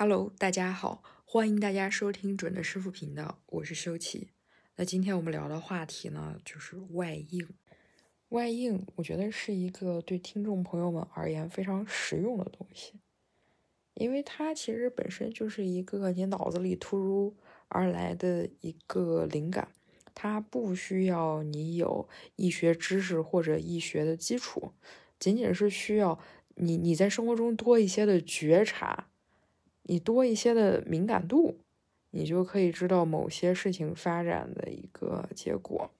Hello，大家好，欢迎大家收听准的师傅频道，我是修齐。那今天我们聊的话题呢，就是外应。外应，我觉得是一个对听众朋友们而言非常实用的东西，因为它其实本身就是一个你脑子里突如而来的一个灵感，它不需要你有医学知识或者医学的基础，仅仅是需要你你在生活中多一些的觉察。你多一些的敏感度，你就可以知道某些事情发展的一个结果。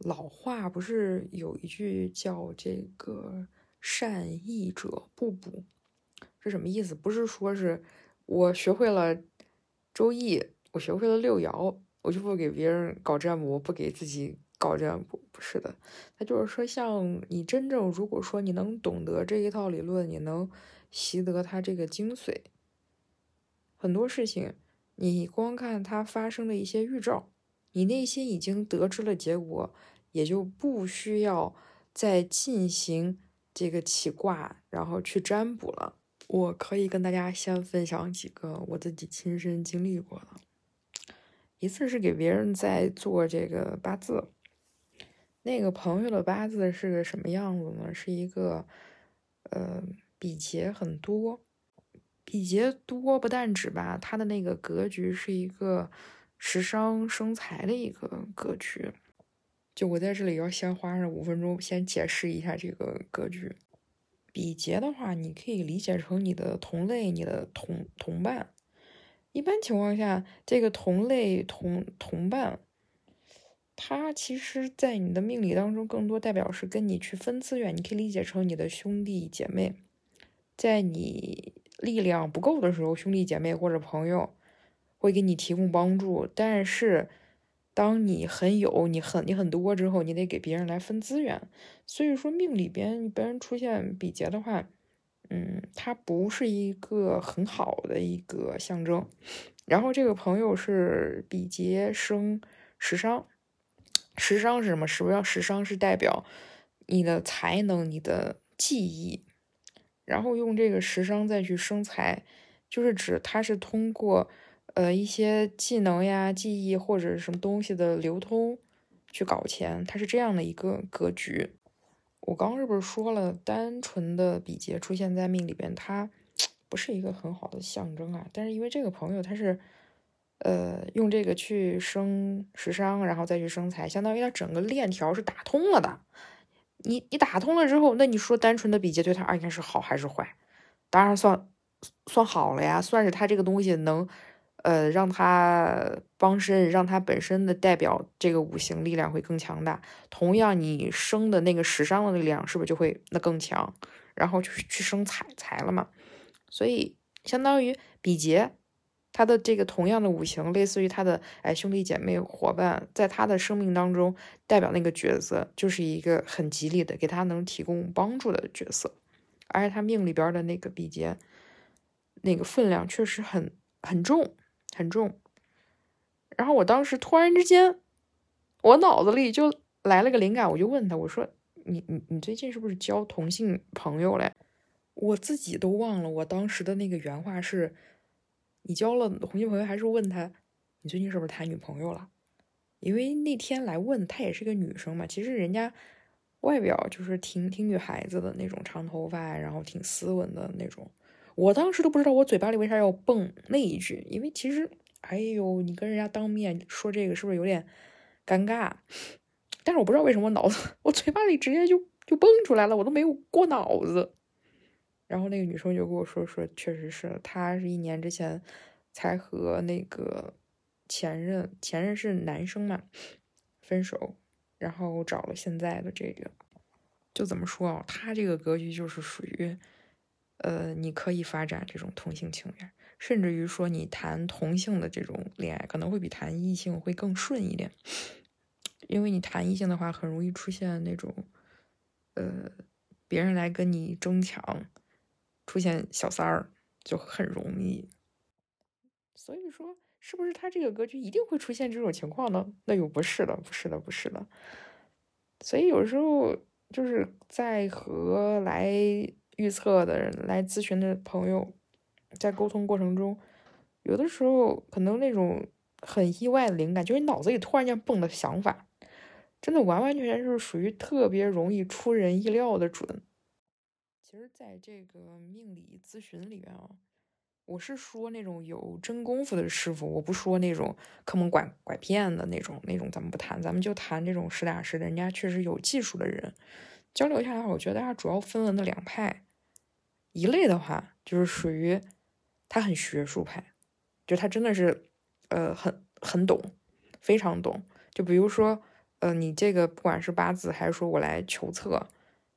老话不是有一句叫“这个善易者不补”，是什么意思？不是说是我学会了周易，我学会了六爻，我就不给别人搞占卜，不给自己搞占卜，不是的。他就是说，像你真正如果说你能懂得这一套理论，你能习得它这个精髓。很多事情，你光看它发生的一些预兆，你内心已经得知了结果，也就不需要再进行这个起卦，然后去占卜了。我可以跟大家先分享几个我自己亲身经历过的。一次是给别人在做这个八字，那个朋友的八字是个什么样子呢？是一个，呃，比劫很多。比劫多不但指吧，他的那个格局是一个食伤生财的一个格局。就我在这里要先花上五分钟，先解释一下这个格局。比劫的话，你可以理解成你的同类、你的同同伴。一般情况下，这个同类同同伴，他其实在你的命理当中，更多代表是跟你去分资源。你可以理解成你的兄弟姐妹，在你。力量不够的时候，兄弟姐妹或者朋友会给你提供帮助。但是，当你很有、你很、你很多之后，你得给别人来分资源。所以说，命里边别人出现比劫的话，嗯，它不是一个很好的一个象征。然后，这个朋友是比劫生食伤，食伤是什么？主要食伤是代表你的才能、你的技艺。然后用这个食伤再去生财，就是指它是通过呃一些技能呀、技艺或者什么东西的流通去搞钱，它是这样的一个格局。我刚刚是不是说了，单纯的比劫出现在命里边，它不是一个很好的象征啊？但是因为这个朋友他是呃用这个去生食伤，然后再去生财，相当于他整个链条是打通了的。你你打通了之后，那你说单纯的比劫对他而言是好还是坏？当然算算好了呀，算是他这个东西能，呃，让他帮身，让他本身的代表这个五行力量会更强大。同样，你生的那个食伤的力量是不是就会那更强？然后就是去生财财了嘛？所以相当于比劫。他的这个同样的五行，类似于他的哎兄弟姐妹伙伴，在他的生命当中代表那个角色，就是一个很吉利的，给他能提供帮助的角色。而且他命里边的那个比劫，那个分量确实很很重很重。然后我当时突然之间，我脑子里就来了个灵感，我就问他，我说：“你你你最近是不是交同性朋友了？”我自己都忘了，我当时的那个原话是。你交了同性朋友，还是问他你最近是不是谈女朋友了？因为那天来问她也是个女生嘛，其实人家外表就是挺挺女孩子的那种长头发，然后挺斯文的那种。我当时都不知道我嘴巴里为啥要蹦那一句，因为其实哎呦，你跟人家当面说这个是不是有点尴尬？但是我不知道为什么脑子 我嘴巴里直接就就蹦出来了，我都没有过脑子。然后那个女生就跟我说说，确实是她是一年之前才和那个前任，前任是男生嘛，分手，然后找了现在的这个，就怎么说啊？他这个格局就是属于，呃，你可以发展这种同性情缘，甚至于说你谈同性的这种恋爱，可能会比谈异性会更顺一点，因为你谈异性的话，很容易出现那种，呃，别人来跟你争抢。出现小三儿就很容易，所以说是不是他这个格局一定会出现这种情况呢？那又不是的，不是的，不是的。所以有时候就是在和来预测的人、来咨询的朋友在沟通过程中，有的时候可能那种很意外的灵感，就是你脑子里突然间蹦的想法，真的完完全全就是属于特别容易出人意料的准。其实，在这个命理咨询里面啊，我是说那种有真功夫的师傅，我不说那种坑蒙拐拐骗的那种，那种咱们不谈，咱们就谈这种实打实的，人家确实有技术的人。交流下来，我觉得他主要分了那两派，一类的话就是属于他很学术派，就他真的是呃很很懂，非常懂。就比如说呃你这个不管是八字还是说我来求测，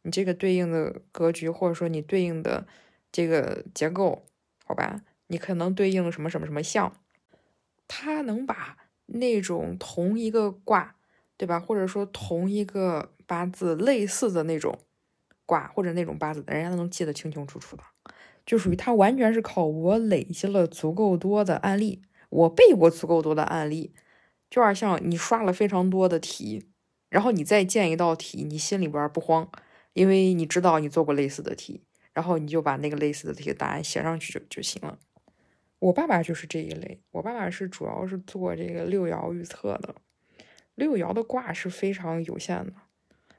你这个对应的格局或者说你对应的这个结构，好吧，你可能对应什么什么什么相，他能把那种同一个卦，对吧，或者说同一个。八字类似的那种卦或者那种八字，人家都能记得清清楚楚的，就属于他完全是靠我累积了足够多的案例，我背过足够多的案例，就有点像你刷了非常多的题，然后你再见一道题，你心里边不慌，因为你知道你做过类似的题，然后你就把那个类似的题的答案写上去就就行了。我爸爸就是这一类，我爸爸是主要是做这个六爻预测的，六爻的卦是非常有限的。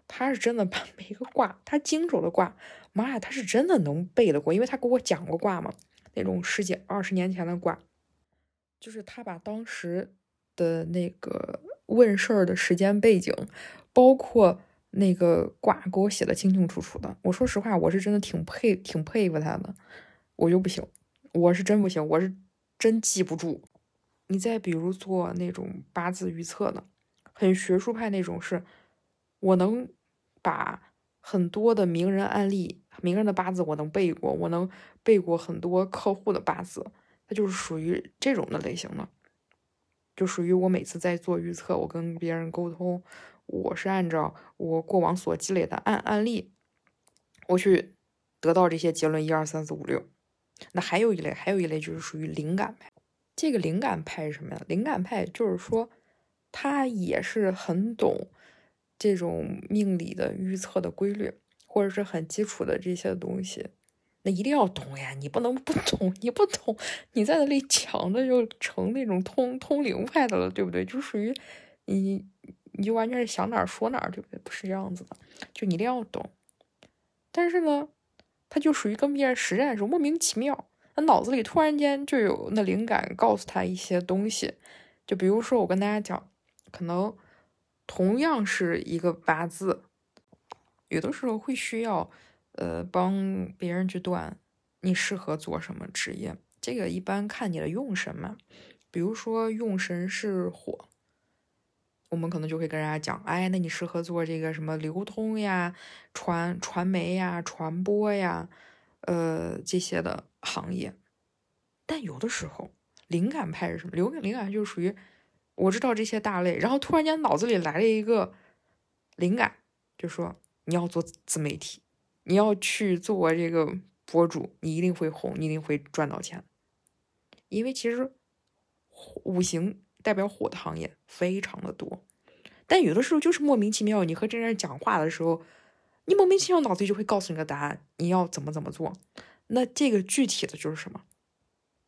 他是真的把 每个卦，他经手的卦，妈呀，他是真的能背得过，因为他给我讲过卦嘛，那种十几二十年前的卦，就是他把当时的那个问事儿的时间背景，包括那个卦给我写的清清楚楚的。我说实话，我是真的挺佩挺佩服他的，我就不行，我是真不行，我是真记不住。你再比如做那种八字预测的，很学术派那种，是我能。把很多的名人案例、名人的八字我能背过，我能背过很多客户的八字，它就是属于这种的类型的，就属于我每次在做预测，我跟别人沟通，我是按照我过往所积累的案案例，我去得到这些结论，一二三四五六。那还有一类，还有一类就是属于灵感派。这个灵感派是什么呀？灵感派就是说，他也是很懂。这种命理的预测的规律，或者是很基础的这些东西，那一定要懂呀！你不能不懂，你不懂，你在那里讲的就成那种通通灵派的了，对不对？就属于你，你就完全是想哪儿说哪儿，对不对？不是这样子的，就你一定要懂。但是呢，他就属于跟别人实战的时候莫名其妙，他脑子里突然间就有那灵感，告诉他一些东西。就比如说，我跟大家讲，可能。同样是一个八字，有的时候会需要，呃，帮别人去断你适合做什么职业。这个一般看你的用神嘛。比如说用神是火，我们可能就会跟人家讲，哎，那你适合做这个什么流通呀、传传媒呀、传播呀，呃，这些的行业。但有的时候灵感派是什么？灵感灵感就属于。我知道这些大类，然后突然间脑子里来了一个灵感，就说你要做自媒体，你要去做这个博主，你一定会红，你一定会赚到钱。因为其实五行代表火的行业非常的多，但有的时候就是莫名其妙，你和这人讲话的时候，你莫名其妙脑子里就会告诉你个答案，你要怎么怎么做。那这个具体的就是什么？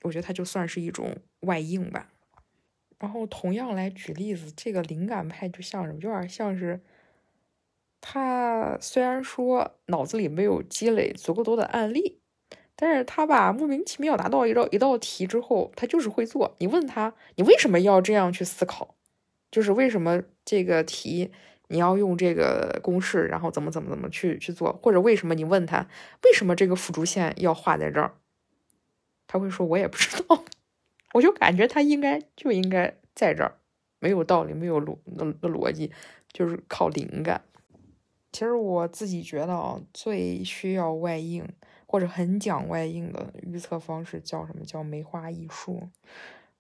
我觉得它就算是一种外应吧。然后同样来举例子，这个灵感派就像什么，有点像是他虽然说脑子里没有积累足够多的案例，但是他吧莫名其妙拿到一道一道题之后，他就是会做。你问他，你为什么要这样去思考？就是为什么这个题你要用这个公式，然后怎么怎么怎么去去做？或者为什么你问他为什么这个辅助线要画在这儿？他会说，我也不知道。我就感觉他应该就应该在这儿，没有道理，没有逻的逻辑，就是靠灵感。其实我自己觉得啊，最需要外应或者很讲外应的预测方式叫什么？叫梅花易数。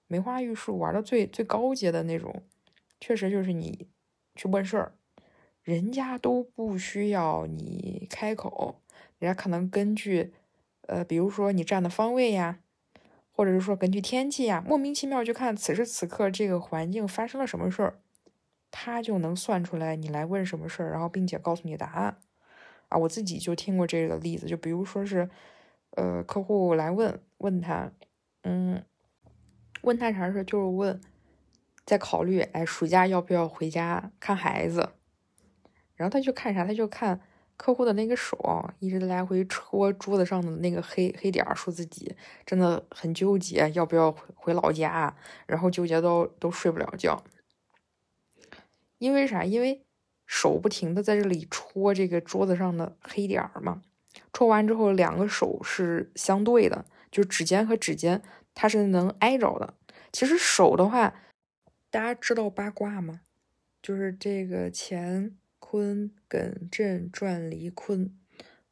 梅花易数玩的最最高阶的那种，确实就是你去问事儿，人家都不需要你开口，人家可能根据呃，比如说你站的方位呀。或者是说根据天气呀，莫名其妙就看此时此刻这个环境发生了什么事儿，他就能算出来你来问什么事儿，然后并且告诉你答案。啊，我自己就听过这个例子，就比如说是，呃，客户来问问他，嗯，问他啥事就是问，在考虑，哎，暑假要不要回家看孩子？然后他就看啥？他就看客户的那个手，一直来回戳桌子上的那个黑黑点，说自己真的很纠结，要不要回回老家？然后纠结到都睡不了觉。因为啥？因为手不停的在这里戳这个桌子上的黑点儿嘛。戳完之后，两个手是相对的，就是指尖和指尖它是能挨着的。其实手的话，大家知道八卦吗？就是这个乾坤艮震转离坤，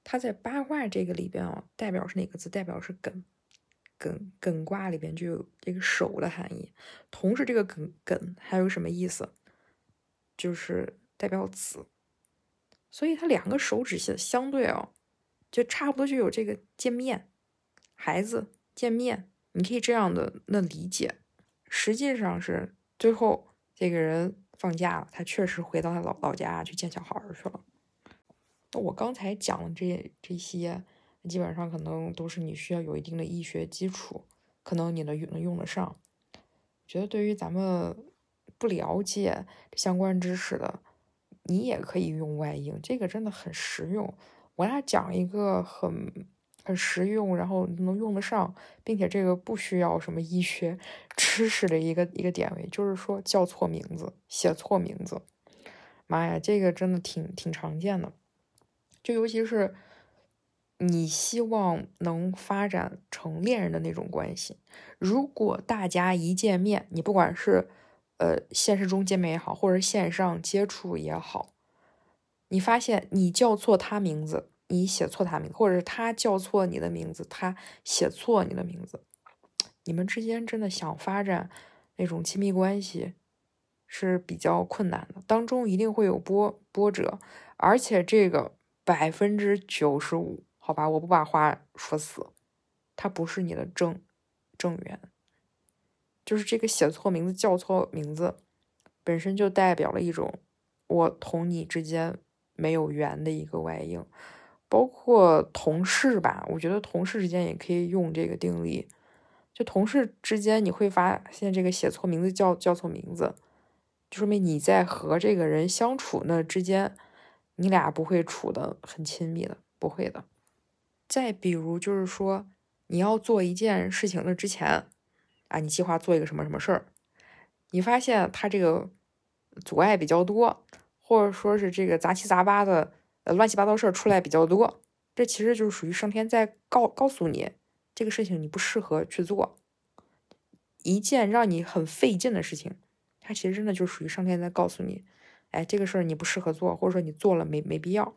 它在八卦这个里边啊，代表是哪个字？代表是艮。艮艮卦里边就有这个手的含义。同时，这个艮艮还有什么意思？就是代表子。所以它两个手指相相对哦。就差不多就有这个见面，孩子见面，你可以这样的那理解，实际上是最后这个人放假了，他确实回到他老老家去见小孩儿去了。那我刚才讲的这这些，基本上可能都是你需要有一定的医学基础，可能你能能用得上。觉得对于咱们不了解相关知识的，你也可以用外应，这个真的很实用。我俩讲一个很很实用，然后能用得上，并且这个不需要什么医学知识的一个一个点位，就是说叫错名字、写错名字，妈呀，这个真的挺挺常见的。就尤其是你希望能发展成恋人的那种关系，如果大家一见面，你不管是呃现实中见面也好，或者线上接触也好。你发现你叫错他名字，你写错他名字，或者是他叫错你的名字，他写错你的名字，你们之间真的想发展那种亲密关系是比较困难的，当中一定会有波波折，而且这个百分之九十五，好吧，我不把话说死，他不是你的正正缘，就是这个写错名字、叫错名字，本身就代表了一种我同你之间。没有缘的一个外应，包括同事吧，我觉得同事之间也可以用这个定力。就同事之间，你会发现这个写错名字叫叫错名字，就说明你在和这个人相处那之间，你俩不会处的很亲密的，不会的。再比如就是说，你要做一件事情的之前，啊，你计划做一个什么什么事儿，你发现他这个阻碍比较多。或者说是这个杂七杂八的呃乱七八糟事儿出来比较多，这其实就是属于上天在告告诉你这个事情你不适合去做，一件让你很费劲的事情，它其实真的就属于上天在告诉你，哎，这个事儿你不适合做，或者说你做了没没必要。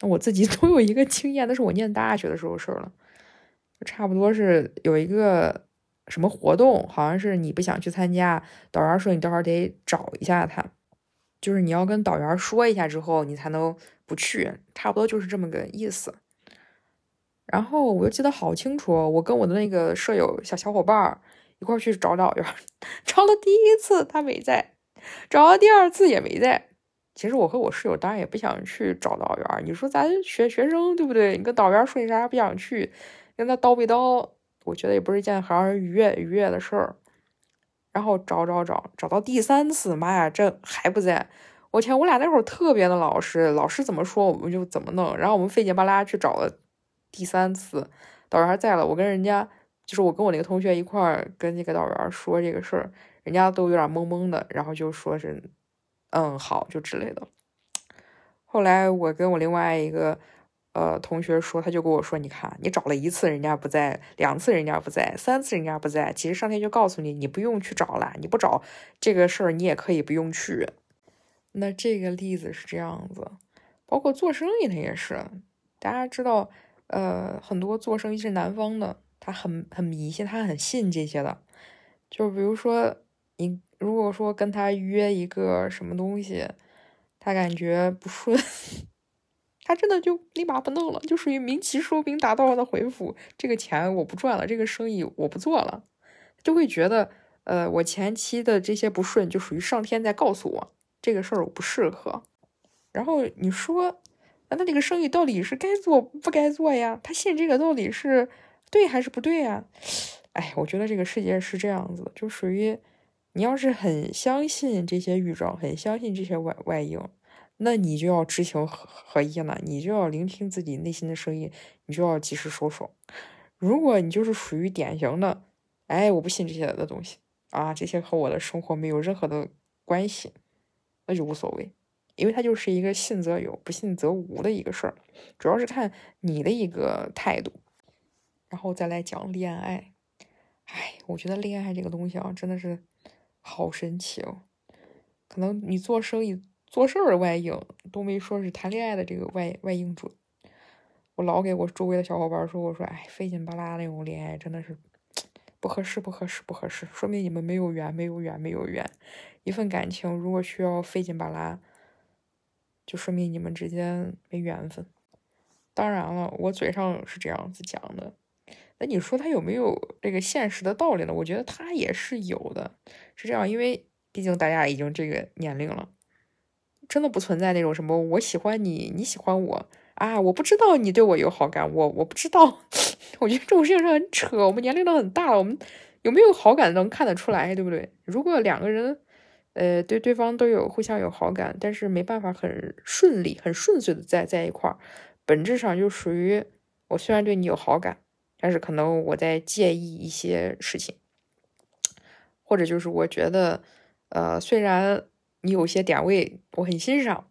那我自己 都有一个经验，那是我念大学的时候事儿了，差不多是有一个什么活动，好像是你不想去参加，导员说你到时候得找一下他。就是你要跟导员说一下之后，你才能不去，差不多就是这么个意思。然后我就记得好清楚，我跟我的那个舍友小小伙伴一块去找导员，找了第一次他没在，找了第二次也没在。其实我和我室友当然也不想去找导员，你说咱学学生对不对？你跟导员说你啥不想去，跟他叨逼叨，我觉得也不是一件很让人愉悦愉悦的事儿。然后找找找找到第三次，妈呀，这还不在！我天，我俩那会儿特别的老实，老师怎么说我们就怎么弄。然后我们费劲巴拉去找了第三次，导员还在了。我跟人家就是我跟我那个同学一块儿跟那个导员说这个事儿，人家都有点懵懵的，然后就说是嗯好就之类的。后来我跟我另外一个。呃，同学说，他就跟我说：“你看，你找了一次人家不在，两次人家不在，三次人家不在。其实上天就告诉你，你不用去找了，你不找这个事儿，你也可以不用去。那这个例子是这样子，包括做生意，他也是。大家知道，呃，很多做生意是南方的，他很很迷信，他很信这些的。就比如说，你如果说跟他约一个什么东西，他感觉不顺。”他真的就立马不弄了，就属于明棋收兵，达到的回复。这个钱我不赚了，这个生意我不做了，就会觉得，呃，我前期的这些不顺，就属于上天在告诉我这个事儿我不适合。然后你说，那他这个生意到底是该做不该做呀？他信这个到底是对还是不对呀？哎，我觉得这个世界是这样子的，就属于你要是很相信这些预兆，很相信这些外外应，那你就要知行合合一了，你就要聆听自己内心的声音，你就要及时收手。如果你就是属于典型的，哎，我不信这些的东西啊，这些和我的生活没有任何的关系，那就无所谓，因为它就是一个信则有，不信则无的一个事儿，主要是看你的一个态度。然后再来讲恋爱。哎，我觉得恋爱这个东西啊，真的是好神奇哦。可能你做生意、做事儿的外应都没说是谈恋爱的这个外外应准。我老给我周围的小伙伴说，我说，哎，费劲巴拉那种恋爱真的是不合适，不合适，不合适，说明你们没有缘，没有缘，没有缘。一份感情如果需要费劲巴拉，就说明你们之间没缘分。当然了，我嘴上是这样子讲的。那你说他有没有这个现实的道理呢？我觉得他也是有的，是这样，因为毕竟大家已经这个年龄了，真的不存在那种什么我喜欢你，你喜欢我啊，我不知道你对我有好感，我我不知道，我觉得这种事情是很扯。我们年龄都很大了，我们有没有好感能看得出来，对不对？如果两个人，呃，对对方都有互相有好感，但是没办法很顺利、很顺遂的在在一块儿，本质上就属于我虽然对你有好感。但是可能我在介意一些事情，或者就是我觉得，呃，虽然你有些点位我很欣赏，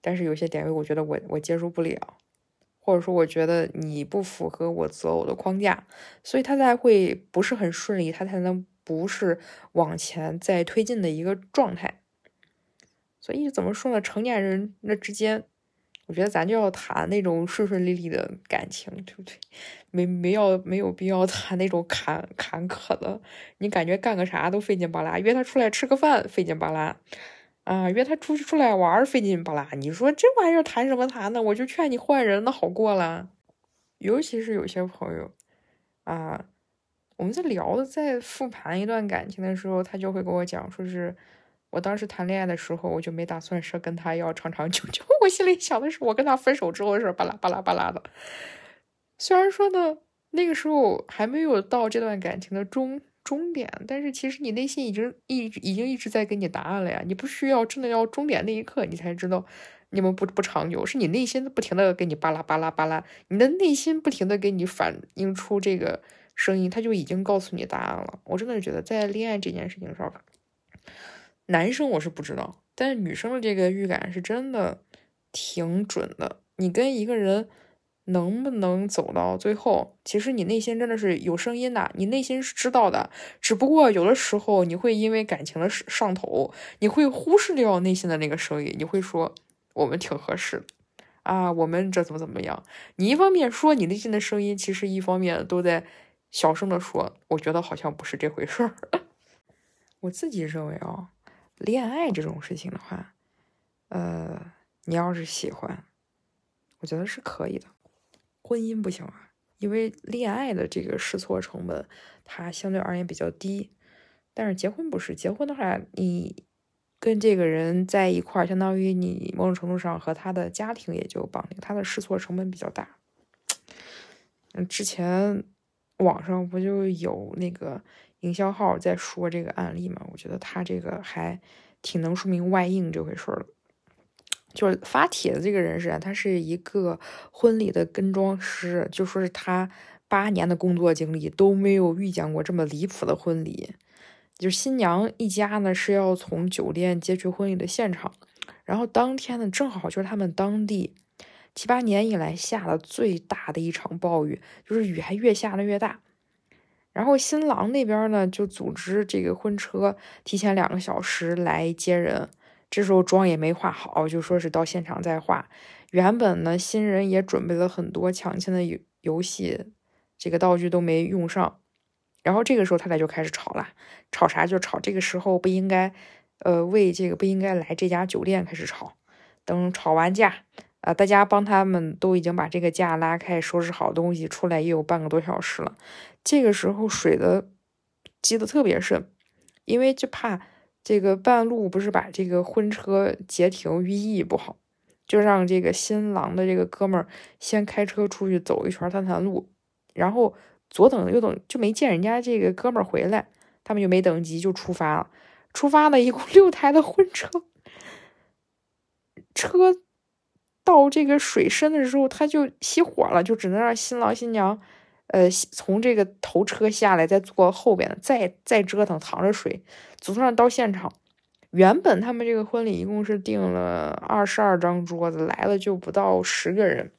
但是有些点位我觉得我我接受不了，或者说我觉得你不符合我择偶的框架，所以他才会不是很顺利，他才能不是往前在推进的一个状态。所以怎么说呢？成年人那之间。我觉得咱就要谈那种顺顺利利的感情，对不对？没没要没有必要谈那种坎坎坷的。你感觉干个啥都费劲巴拉，约他出来吃个饭费劲巴拉，啊，约他出去出来玩费劲巴拉。你说这玩意儿谈什么谈呢？我就劝你换人，那好过了。尤其是有些朋友，啊，我们在聊的在复盘一段感情的时候，他就会跟我讲，说是。我当时谈恋爱的时候，我就没打算说跟他要长长久久。我心里想的是，我跟他分手之后的事，巴拉巴拉巴拉的。虽然说呢，那个时候还没有到这段感情的终终点，但是其实你内心已经一已经一直在给你答案了呀。你不需要真的要终点那一刻，你才知道你们不不长久，是你内心不停的给你巴拉巴拉巴拉，你的内心不停的给你反映出这个声音，他就已经告诉你答案了。我真的觉得在恋爱这件事情上。男生我是不知道，但是女生的这个预感是真的挺准的。你跟一个人能不能走到最后，其实你内心真的是有声音的，你内心是知道的。只不过有的时候你会因为感情的上头，你会忽视掉内心的那个声音，你会说我们挺合适的啊，我们这怎么怎么样？你一方面说你内心的声音，其实一方面都在小声的说，我觉得好像不是这回事儿。我自己认为啊。恋爱这种事情的话，呃，你要是喜欢，我觉得是可以的。婚姻不行啊，因为恋爱的这个试错成本它相对而言比较低，但是结婚不是。结婚的话，你跟这个人在一块儿，相当于你某种程度上和他的家庭也就绑定，他的试错成本比较大。嗯，之前网上不就有那个。营销号在说这个案例嘛？我觉得他这个还挺能说明外应这回事儿的。就是发帖的这个人是，他是一个婚礼的跟妆师，就说是他八年的工作经历都没有遇见过这么离谱的婚礼。就是新娘一家呢是要从酒店接去婚礼的现场，然后当天呢正好就是他们当地七八年以来下的最大的一场暴雨，就是雨还越下的越大。然后新郎那边呢，就组织这个婚车提前两个小时来接人。这时候妆也没化好，就说是到现场再化。原本呢，新人也准备了很多抢亲的游游戏，这个道具都没用上。然后这个时候他俩就开始吵了，吵啥就吵。这个时候不应该，呃，为这个不应该来这家酒店开始吵。等吵完架，啊，大家帮他们都已经把这个架拉开，收拾好东西出来，也有半个多小时了。这个时候水的积的特别深，因为就怕这个半路不是把这个婚车截停，寓意不好，就让这个新郎的这个哥们儿先开车出去走一圈探探路，然后左等右等就没见人家这个哥们儿回来，他们就没等急就出发了。出发了一共 六台的婚车，车到这个水深的时候，他就熄火了，就只能让新郎新娘，呃，从这个头车下来，再坐后边，再再折腾，淌着水，总算到现场。原本他们这个婚礼一共是订了二十二张桌子，来了就不到十个人，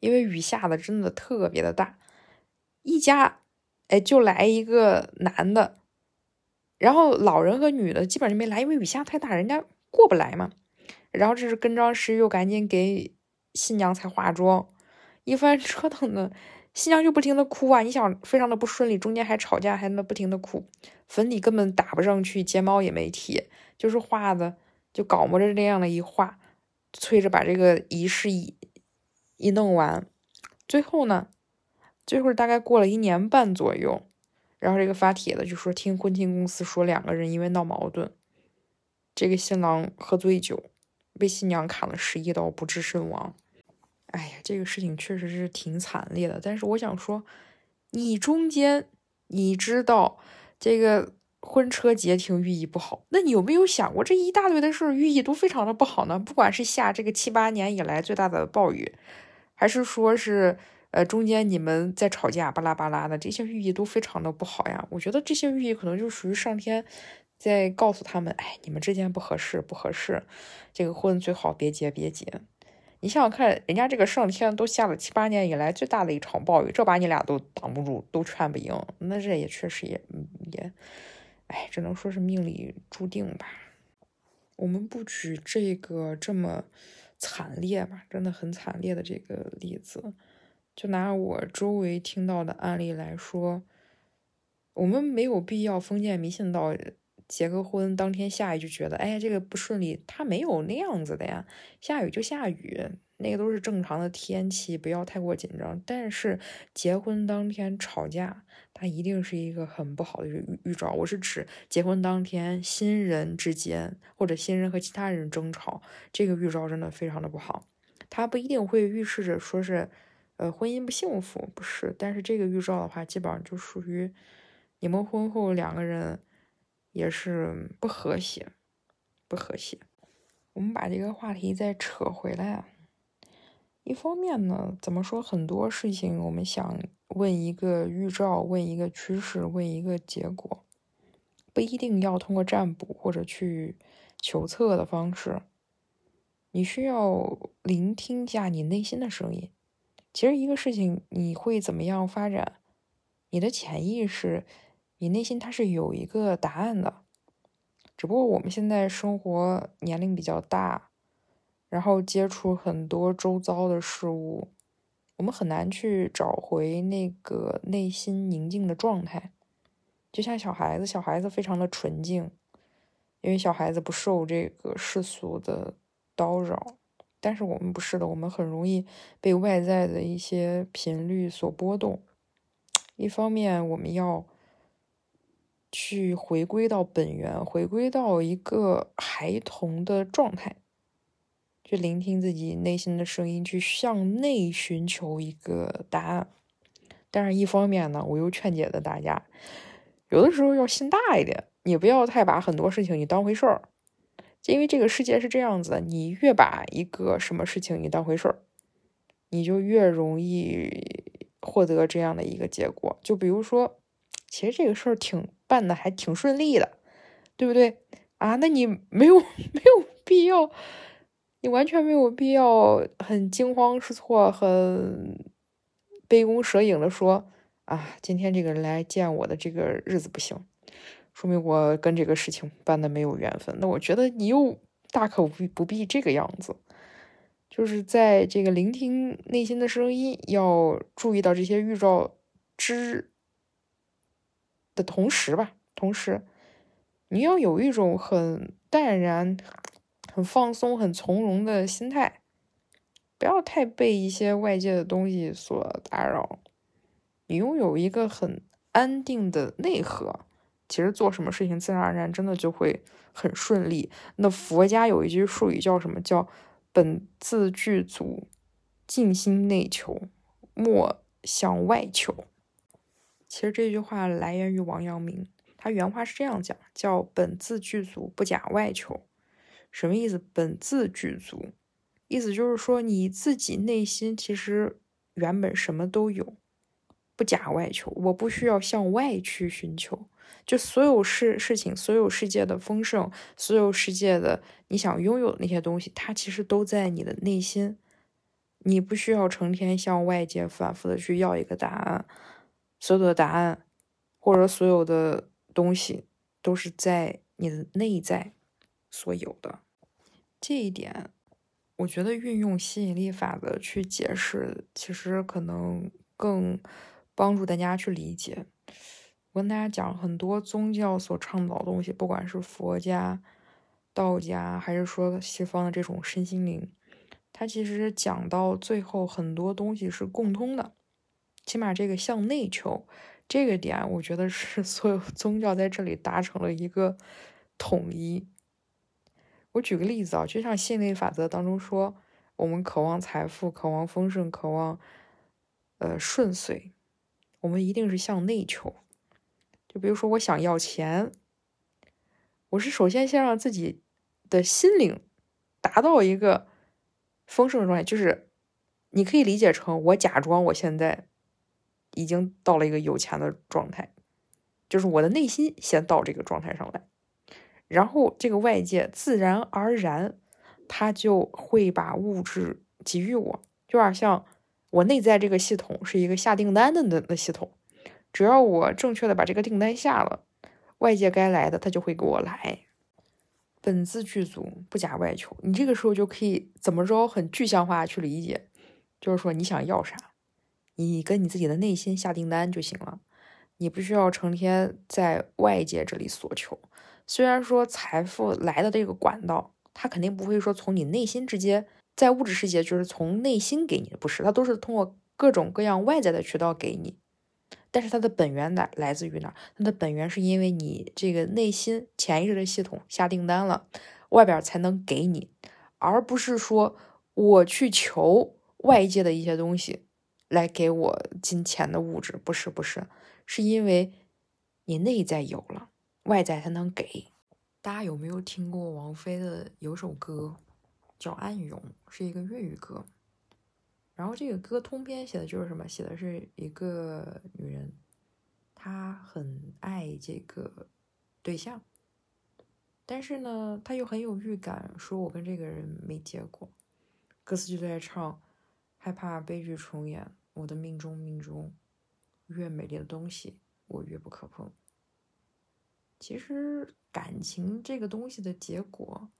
因为雨下的真的特别的大，一家哎就来一个男的，然后老人和女的基本上没来，因为雨下太大，人家过不来嘛。然后这是跟张师又赶紧给新娘才化妆，一番 折腾的。新娘就不停的哭啊！你想，非常的不顺利，中间还吵架，还那不停的哭，粉底根本打不上去，睫毛也没贴，就是画的，就搞磨着那样的一画，催着把这个仪式一一弄完。最后呢，最后大概过了一年半左右，然后这个发帖的就说听婚庆公司说两个人因为闹矛盾，这个新郎喝醉酒，被新娘砍了十一刀，不治身亡。哎呀，这个事情确实是挺惨烈的。但是我想说，你中间你知道这个婚车截停寓意不好，那你有没有想过这一大堆的事寓意都非常的不好呢？不管是下这个七八年以来最大的暴雨，还是说是呃中间你们在吵架巴拉巴拉的，这些寓意都非常的不好呀。我觉得这些寓意可能就属于上天在告诉他们，哎，你们之间不合适，不合适，这个婚最好别结，别结。你想想看，人家这个上天都下了七八年以来最大的一场暴雨，这把你俩都挡不住，都劝不赢，那这也确实也也，哎，只能说是命里注定吧。我们不举这个这么惨烈吧，真的很惨烈的这个例子，就拿我周围听到的案例来说，我们没有必要封建迷信到。结个婚当天下雨就觉得，哎，这个不顺利。他没有那样子的呀，下雨就下雨，那个都是正常的天气，不要太过紧张。但是结婚当天吵架，他一定是一个很不好的预预兆。我是指结婚当天新人之间或者新人和其他人争吵，这个预兆真的非常的不好。他不一定会预示着说是，呃，婚姻不幸福，不是。但是这个预兆的话，基本上就属于你们婚后两个人。也是不和谐，不和谐。我们把这个话题再扯回来啊。一方面呢，怎么说？很多事情我们想问一个预兆，问一个趋势，问一个结果，不一定要通过占卜或者去求测的方式。你需要聆听一下你内心的声音。其实一个事情你会怎么样发展，你的潜意识。你内心它是有一个答案的，只不过我们现在生活年龄比较大，然后接触很多周遭的事物，我们很难去找回那个内心宁静的状态。就像小孩子，小孩子非常的纯净，因为小孩子不受这个世俗的叨扰，但是我们不是的，我们很容易被外在的一些频率所波动。一方面，我们要。去回归到本源，回归到一个孩童的状态，去聆听自己内心的声音，去向内寻求一个答案。但是，一方面呢，我又劝解的大家，有的时候要心大一点，你不要太把很多事情你当回事儿，因为这个世界是这样子的，你越把一个什么事情你当回事儿，你就越容易获得这样的一个结果。就比如说，其实这个事儿挺。办的还挺顺利的，对不对啊？那你没有 没有必要，你完全没有必要很惊慌失措、很杯弓蛇影的说啊，今天这个人来见我的这个日子不行，说明我跟这个事情办的没有缘分。那我觉得你又大可不必不必这个样子，就是在这个聆听内心的声音，要注意到这些预兆之。的同时吧，同时你要有一种很淡然、很放松、很从容的心态，不要太被一些外界的东西所打扰。你拥有一个很安定的内核，其实做什么事情自然而然真的就会很顺利。那佛家有一句术语叫什么？叫本自具足，静心内求，莫向外求。其实这句话来源于王阳明，他原话是这样讲：叫本自具足，不假外求。什么意思？本自具足，意思就是说你自己内心其实原本什么都有，不假外求。我不需要向外去寻求，就所有事事情，所有世界的丰盛，所有世界的你想拥有的那些东西，它其实都在你的内心。你不需要成天向外界反复的去要一个答案，所有的答案或者所有的东西都是在你的内在所有的。这一点，我觉得运用吸引力法则去解释，其实可能更帮助大家去理解。我跟大家讲，很多宗教所倡导的东西，不管是佛家、道家，还是说西方的这种身心灵，它其实讲到最后，很多东西是共通的。起码这个向内求这个点，我觉得是 所有宗教在这里达成了一个统一。我举个例子啊，就像吸引力法则当中说，我们渴望财富、渴望丰盛、渴望呃顺遂，我们一定是向内求。就比如说，我想要钱，我是首先先让自己的心灵达到一个丰盛的状态，就是你可以理解成我假装我现在已经到了一个有钱的状态，就是我的内心先到这个状态上来。然后这个外界自然而然，他就会把物质给予我，就有点像我内在这个系统是一个下订单的的的系统，只要我正确的把这个订单下了，外界该来的它就会给我来。本自具足，不假外求。你这个时候就可以怎么着很具象化去理解，就是说你想要啥，你跟你自己的内心下订单就行了，你不需要成天在外界这里索求。虽然说财富来的这个管道，它肯定不会说从你内心直接在物质世界就是从内心给你的，不是，它都是通过各种各样外在的渠道给你。但是它的本源来来自于哪？它的本源是因为你这个内心潜意识的系统下订单了，外边才能给你，而不是说我去求外界的一些东西来给我金钱的物质，不是，不是，是因为你内在有了。外在才能给。大家有没有听过王菲的有首歌叫《暗涌》，是一个粤语歌。然后这个歌通篇写的就是什么？写的是一个女人，她很爱这个对象，但是呢，她又很有预感，说我跟这个人没结果。歌词就在唱，害怕悲剧重演，我的命中命中，越美丽的东西我越不可碰。其实感情这个东西的结果，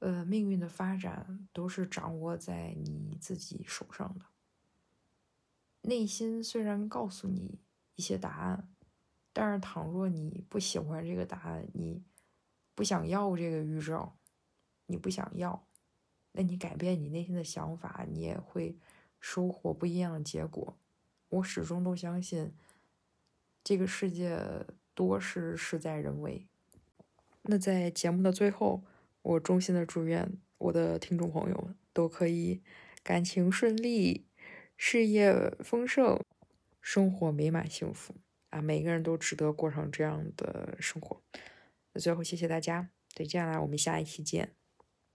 呃，命运的发展都是掌握在你自己手上的。内心虽然告诉你一些答案，但是倘若你不喜欢这个答案，你不想要这个预兆，你不想要，那你改变你内心的想法，你也会收获不一样的结果。我始终都相信，这个世界。多是事在人为。那在节目的最后，我衷心的祝愿我的听众朋友们都可以感情顺利，事业丰盛，生活美满幸福啊！每个人都值得过上这样的生活。那最后，谢谢大家，再见啦，我们下一期见。